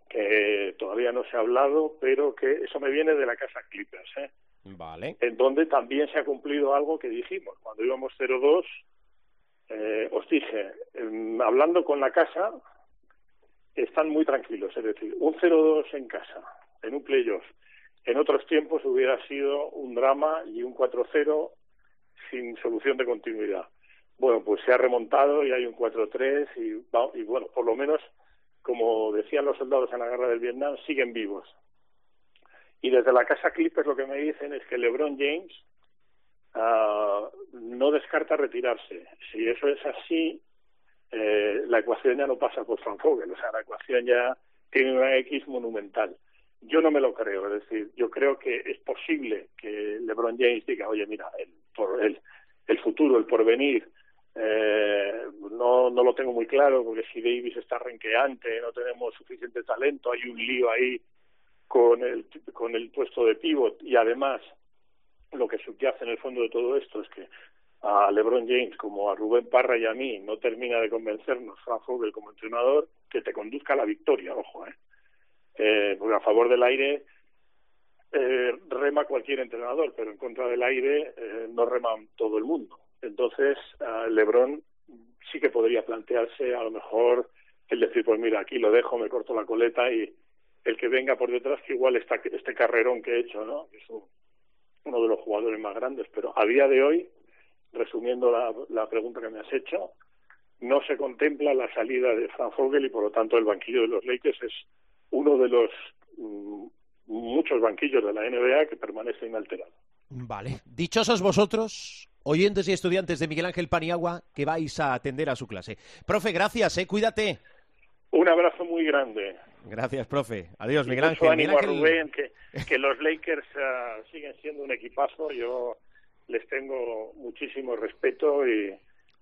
C: que todavía no se ha hablado, pero que eso me viene de la casa Clippers, ¿eh?
A: Vale.
C: en donde también se ha cumplido algo que dijimos. Cuando íbamos 0-2, eh, os dije, em, hablando con la casa, están muy tranquilos. Es decir, un 0-2 en casa, en un playoff, en otros tiempos hubiera sido un drama y un 4-0 sin solución de continuidad. Bueno, pues se ha remontado y hay un 4-3 y, y bueno, por lo menos, como decían los soldados en la guerra del Vietnam, siguen vivos. Y desde la casa Clippers lo que me dicen es que LeBron James ah, no descarta retirarse. Si eso es así, eh, la ecuación ya no pasa por Frank Vogel, o sea, la ecuación ya tiene una X monumental. Yo no me lo creo, es decir, yo creo que es posible que LeBron James diga, oye, mira, el, por, el, el futuro, el porvenir, eh, no, no lo tengo muy claro, porque si Davis está renqueante, no tenemos suficiente talento, hay un lío ahí con el, con el puesto de pivot y además lo que subyace en el fondo de todo esto es que a LeBron James como a Rubén Parra y a mí no termina de convencernos Frank Vogel como entrenador que te conduzca a la victoria, ojo, ¿eh? Eh, a favor del aire eh, rema cualquier entrenador, pero en contra del aire eh, no rema todo el mundo. Entonces, LeBron sí que podría plantearse a lo mejor el decir, pues mira, aquí lo dejo, me corto la coleta y el que venga por detrás, que igual está este carrerón que he hecho, ¿no? Es un- uno de los jugadores más grandes, pero a día de hoy, resumiendo la, la pregunta que me has hecho, no se contempla la salida de Frank Vogel y por lo tanto el banquillo de los Lakers es uno de los mm, muchos banquillos de la NBA que permanece inalterado.
A: Vale. Dichosos vosotros, oyentes y estudiantes de Miguel Ángel Paniagua, que vais a atender a su clase. Profe, gracias, ¿eh? Cuídate.
C: Un abrazo muy grande.
A: Gracias, profe. Adiós, Miguel Ángel. Miguel
C: ánimo a
A: Ángel-
C: Rubén, que, que los Lakers ah, siguen siendo un equipazo. Yo les tengo muchísimo respeto y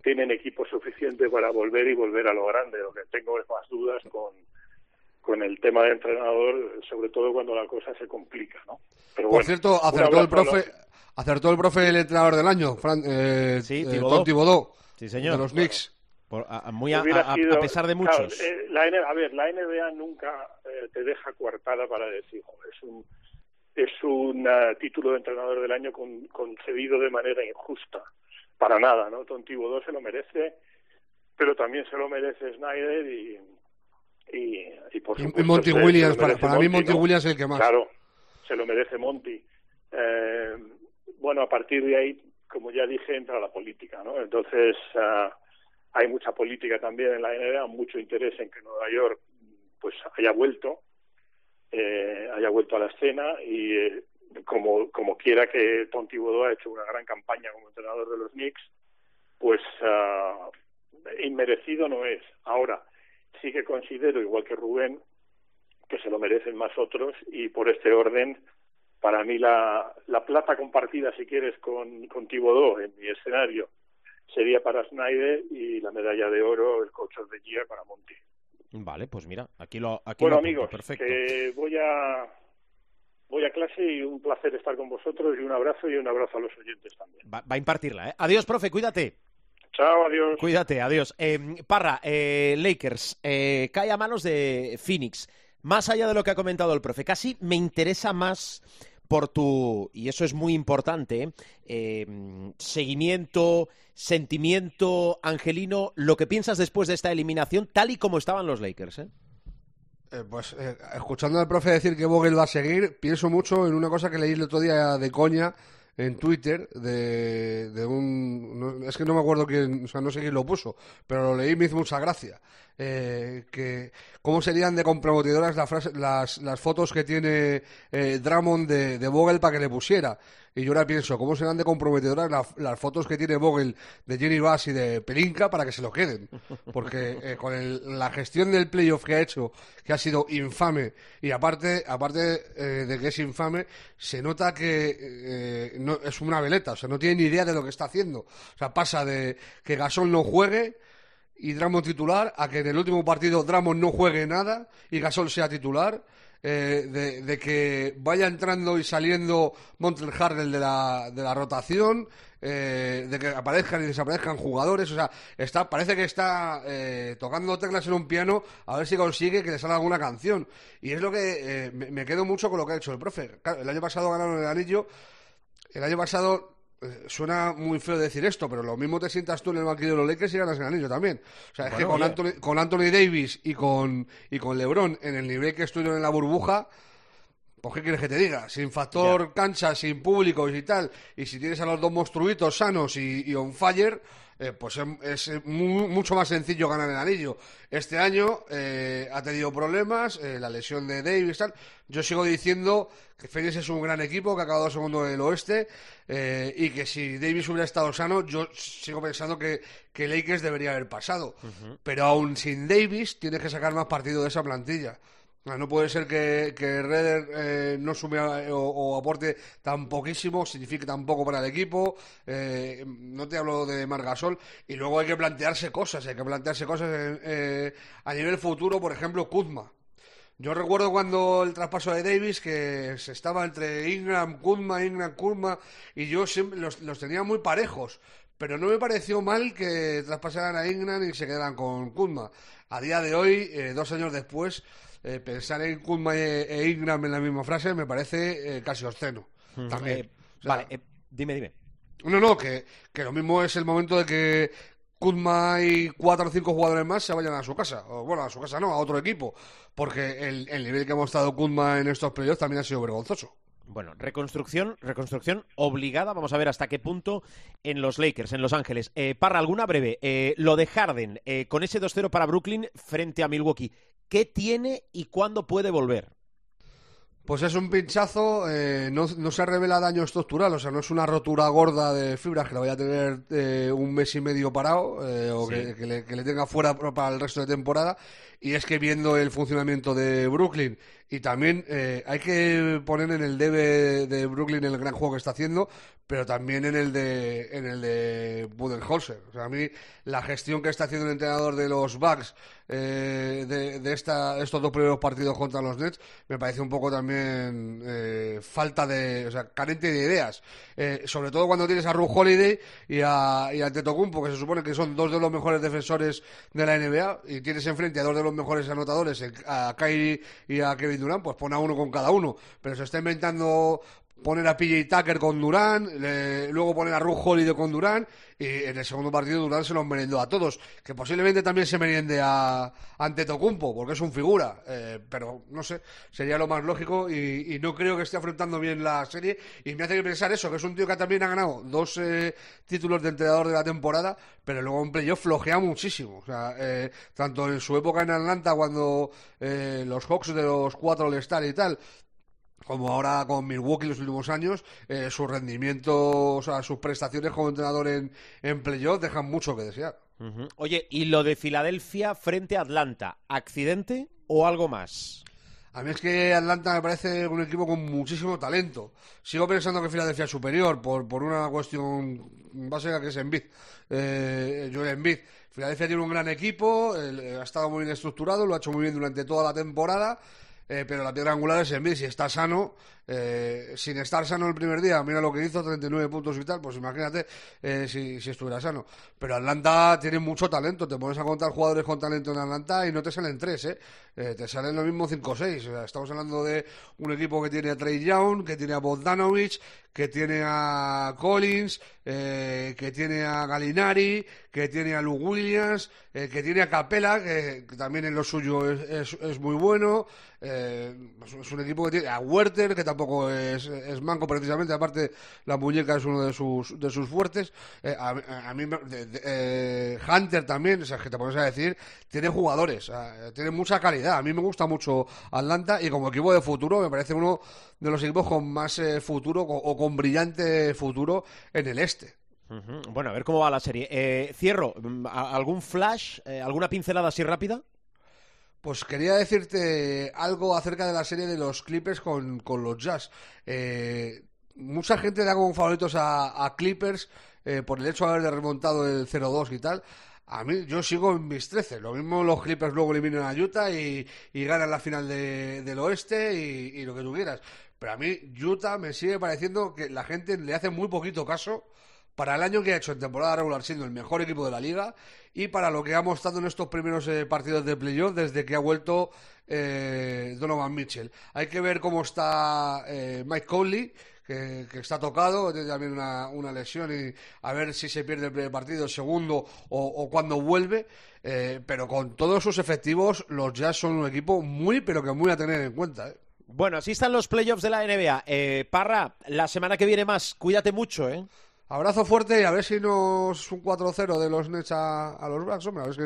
C: tienen equipo suficiente para volver y volver a lo grande. Lo que tengo es más dudas con, con el tema de entrenador, sobre todo cuando la cosa se complica, ¿no? Pero
D: Por
C: bueno,
D: cierto, acertó el profe, acertó el profe el entrenador del año, Fran, eh,
A: Sí,
D: eh,
A: Sí, señor.
D: de los Knicks.
A: Por- a, muy a, pesar de
C: claro,
A: muchos.
C: eh, la N- a ver, la NBA nunca eh, te deja coartada para decir, "Joder, es un es un ah, título de entrenador del año con- concedido de manera injusta. Para nada, ¿no? Tom Thibodeau se lo merece, pero también se lo merece Snyder y y, y por
D: Y- y
C: supuesto
D: Monty
C: se-
D: Williams, para- para mí Monty
C: ¿no?
D: Williams es el que más.
C: Claro, se lo merece Monty. Eh, bueno, a partir de ahí, como ya dije, entra la política, ¿no? Entonces, ah, hay mucha política también en la NBA, mucho interés en que Nueva York pues haya vuelto, eh, haya vuelto a la escena y eh, como, como quiera que Tom Thibodeau ha hecho una gran campaña como entrenador de los Knicks, pues ah, inmerecido no es. Ahora, sí que considero, igual que Rubén, que se lo merecen más otros y por este orden, para mí la, la plata compartida, si quieres, con, con Thibodeau en mi escenario sería para Snyder y la medalla de oro, el coach the year para Monty.
A: Vale, pues mira, aquí lo aquí
C: Bueno,
A: lo
C: amigos,
A: perfecto.
C: que voy a voy a clase y un placer estar con vosotros y un abrazo y un abrazo a los oyentes también.
A: Va, va a impartirla, ¿eh? Adiós, profe, cuídate.
C: Chao, adiós.
A: Cuídate, adiós. Eh, Parra, eh, Lakers, eh, cae a manos de Phoenix. Más allá de lo que ha comentado el profe, casi me interesa más por tu, y eso es muy importante, eh, seguimiento, sentimiento, Angelino, lo que piensas después de esta eliminación, tal y como estaban los Lakers. ¿eh?
D: Eh, pues eh, escuchando al profe decir que Vogel va a seguir, pienso mucho en una cosa que leí el otro día de coña en Twitter de, de un... no- es que no me acuerdo quién, o sea, no sé quién lo puso, pero lo leí y me hizo mucha gracia. Eh, que cómo serían de comprometedoras frase- las, las fotos que tiene eh, de Vogel para que le pusiera. Y yo ahora pienso, ¿cómo serán de comprometedoras la- las fotos que tiene Vogel de Jenny Bass y de Pelinka para que se lo queden? Porque eh, con el- la gestión del playoff que ha hecho, que ha sido infame, y aparte, aparte eh, de que es infame, se nota que eh, no, es una veleta, o sea, no tiene ni idea de lo que está haciendo. O sea, pasa de que Gasol no juegue y Drummond titular a que en el último partido Drummond no juegue nada y Gasol sea titular. eh, de, que vaya entrando y saliendo Montel Harrell de la, de la rotación, eh, de que aparezcan y desaparezcan jugadores, o sea, está, parece que está eh, tocando teclas en un piano a ver si consigue que le salga alguna canción. Y es lo que eh, me, me quedo mucho con lo que ha hecho el profe. Claro, el año pasado ganaron el anillo, el año pasado suena muy feo decir esto, pero lo mismo te sientas tú en el banquillo de los Lakers y ganas el anillo también. O sea, es que con. Anthony, con Anthony Davis y con, y con LeBron en el nivel que estuvieron en la burbuja, pues ¿qué quieres que te diga? Sin factor cancha, sin público y tal, y si tienes a los dos monstruitos sanos y, y on fire, eh, pues es, es mu- mucho más sencillo ganar el anillo. Este año eh, ha tenido problemas, eh, la lesión de Davis, tal. Yo sigo diciendo que Phoenix es un gran equipo, que ha acabado segundo del oeste, eh, y que si Davis hubiera estado sano, yo sigo pensando que, que Lakers debería haber pasado. Pero aún sin Davis, tienes que sacar más partido de esa plantilla. No puede ser que, que Redder eh, no sume eh, o, aporte tan poquísimo, signifique tan poco para el equipo. eh, no te hablo de Margasol. Y luego hay que plantearse cosas, hay que plantearse cosas en- eh, a nivel futuro, por ejemplo, Kuzma. Yo recuerdo cuando el traspaso de Davis que se estaba entre Ingram, Kuzma, Ingram, Kuzma, y yo siempre los, los tenía muy parejos. Pero no me pareció mal que traspasaran a Ingram y se quedaran con Kuzma. A día de hoy, eh, dos años después, eh, pensar en Kuzma e, Ingram en la misma frase me parece eh, casi obsceno. También.
A: Eh,
D: O sea,
A: vale, eh, dime, dime.
D: no, no, que, que lo mismo es el momento de que Kuzma y cuatro o cinco jugadores más se vayan a su casa. O bueno, a su casa no, a otro equipo. Porque el, el nivel que ha mostrado Kuzma en estos playoffs también ha sido vergonzoso.
A: Bueno, reconstrucción, reconstrucción obligada. Vamos a ver hasta qué punto en los Lakers, en Los Ángeles. Eh, Parra, alguna breve. Eh, lo de Harden, eh, con ese 2-0 para Brooklyn frente a Milwaukee. ¿Qué tiene y cuándo puede volver?
D: Pues es un pinchazo, eh, no, no se revela daño estructural, o sea, no es una rotura gorda de fibras que la vaya a tener eh, un mes y medio parado o
A: Sí.
D: que, que le, que le tenga fuera para el resto de temporada. Y es que viendo el funcionamiento de Brooklyn y también eh, hay que poner en el debe de Brooklyn el gran juego que está haciendo, pero también en el de en el de Budenholzer. O sea, a mí la gestión que está haciendo el entrenador de los Bucks eh, de, de esta, estos dos primeros partidos contra los Nets me parece un poco también eh, falta de, o sea, carente de ideas. Eh, sobre todo cuando tienes a Ru Holiday y a, y a Antetokounmpo, que se supone que son dos de los mejores defensores de la NBA, y tienes enfrente a dos de los mejores anotadores, a Kyrie y a Kevin Pues pon a uno con cada uno. Pero se está inventando poner a PJ Tucker con Durán, luego poner a Ru Holiday con Durán, y en el segundo partido Durán se los merendó a todos, que posiblemente también se meriende a Antetokounmpo, porque es un figura, eh, pero no sé, sería lo más lógico y, no creo que esté afrontando bien la serie, y me hace pensar eso, que es un tío que también ha ganado dos eh, títulos de entrenador de la temporada, pero luego en playoff flojea muchísimo, o sea, eh, tanto en su época en Atlanta cuando eh, los Hawks de los cuatro All-Star y tal, como ahora con Milwaukee en los últimos años, eh, su rendimiento, o sea, sus prestaciones como entrenador en, en playoff dejan mucho que desear.
A: Oye, y lo de Filadelfia frente a Atlanta, ¿accidente o algo más?
D: A mí es que Atlanta me parece un equipo con muchísimo talento. Sigo pensando que Filadelfia es superior por, por una cuestión básica que es Embiid. Eh, Joel Embiid. Filadelfia tiene un gran equipo, eh, ha estado muy bien estructurado, lo ha hecho muy bien durante toda la temporada. Eh, pero la piedra angular es Embiid. Si está sano, eh, sin estar sano el primer día, mira lo que hizo, 39 puntos y tal, pues imagínate eh, si, si estuviera sano. Pero Atlanta tiene mucho talento. Te pones a contar jugadores con talento en Atlanta y no te salen tres, ¿eh? Eh, te salen lo mismo 5 o 6. O sea, estamos hablando de un equipo que tiene a Trey Young, que tiene a Bogdanovich, que tiene a Collins, eh, que tiene a Galinari, que tiene a Lou Williams, eh, que tiene a Capela, que, también en lo suyo es, es- muy bueno. eh, es- un equipo que tiene a Werther, que tampoco es, es manco precisamente, aparte la muñeca es uno de sus, de sus fuertes. Eh, a, a mí, de- eh, Hunter también, o sea, que te pones a decir, tiene jugadores, tiene mucha calidad. A mí me gusta mucho Atlanta y como equipo de futuro me parece uno de los equipos con más eh, futuro o con brillante futuro en el este.
A: Bueno, a ver cómo va la serie. Eh, cierro, mm, ¿a- ¿algún flash, eh, alguna pincelada así rápida?
D: Pues quería decirte algo acerca de la serie de los Clippers con, con los Jazz. Eh, mucha gente da como favoritos a, Clippers eh, por el hecho de haber remontado el 0-2 y tal. A mí, yo sigo en mis 13. Lo mismo los Clippers luego eliminan a Utah y, ganan la final de- del oeste y, y lo que tú quieras. Pero a mí, Utah me sigue pareciendo que la gente le hace muy poquito caso para el año que ha hecho en temporada regular siendo el mejor equipo de la liga y para lo que ha mostrado en estos primeros eh, partidos de playoff desde que ha vuelto eh, Donovan Mitchell. Hay que ver cómo está eh, Mike Conley, que, está tocado, tiene también una, lesión y a ver si se pierde el primer partido, el segundo o, o cuando vuelve. eh, pero con todos sus efectivos, los Jazz son un equipo muy, pero que muy a tener en cuenta.
A: Bueno, así están los playoffs de la NBA. Parra, la semana que viene más, cuídate mucho, ¿eh?
D: Abrazo fuerte y a ver si no es un 4-0 de los Nets a, a los Bucks. Hombre, a ver si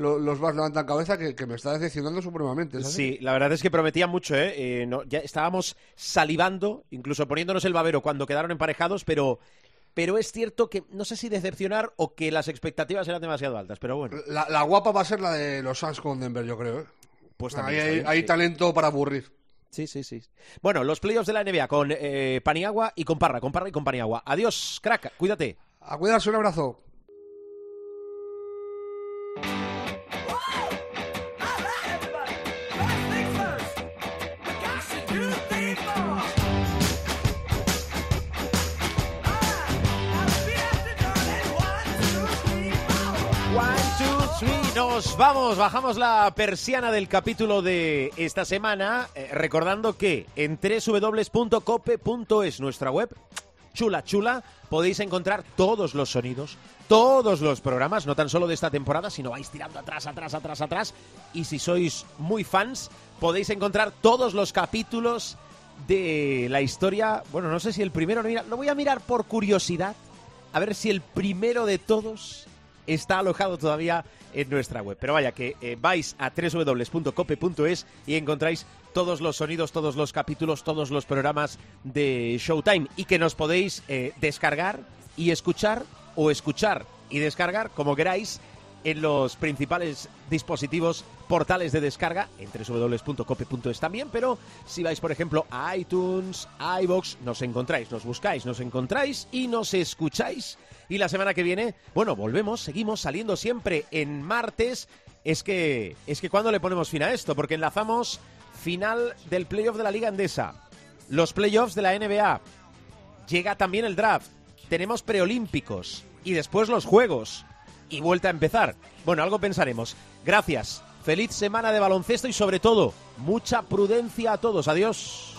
D: lo- los Bucks levantan cabeza que, que me está decepcionando supremamente. ¿sabes?
A: Sí, la verdad es que prometía mucho, ¿eh? Eh, no, ya estábamos salivando, incluso poniéndonos el babero cuando quedaron emparejados, pero, pero es cierto que no sé si decepcionar o que las expectativas eran demasiado altas, pero bueno.
D: La, la guapa va a ser la de los Suns con Denver, yo creo. ¿eh?
A: Pues también
D: hay,
A: bien,
D: hay
A: sí.
D: talento para aburrir.
A: Sí, sí, sí. Bueno, los playoffs de la NBA con eh, Paniagua y con Parra, con Parra y con Paniagua. Adiós, crack, cuídate.
D: A cuidarse, un abrazo.
A: Nos vamos, bajamos la persiana del capítulo de esta semana, eh, recordando que en www.cope.es, nuestra web, chula, chula, podéis encontrar todos los sonidos, todos los programas, no tan solo de esta temporada, sino vais tirando atrás, atrás, atrás, atrás. Y si sois muy fans, podéis encontrar todos los capítulos de la historia. Bueno, no sé si el primero, no, lo voy a mirar por curiosidad, a ver si el primero de todos está alojado todavía en nuestra web. Pero vaya, que eh, vais a www.cope.es y encontráis todos los sonidos, todos los capítulos, todos los programas de Showtime y que nos podéis eh, descargar y escuchar o escuchar y descargar como queráis en los principales dispositivos portales de descarga en www.cope.es también, pero si vais por ejemplo a iTunes, a iVoox, nos encontráis, nos buscáis, nos encontráis y nos escucháis. Y la semana que viene, bueno, volvemos, seguimos saliendo siempre en martes. Es que es que cuando le ponemos fin a esto, porque enlazamos final del playoff de la Liga Endesa, los playoffs de la NBA, llega también el draft, tenemos preolímpicos y después los juegos y vuelta a empezar. Bueno, algo pensaremos. Gracias. Feliz semana de baloncesto y sobre todo, mucha prudencia a todos. Adiós.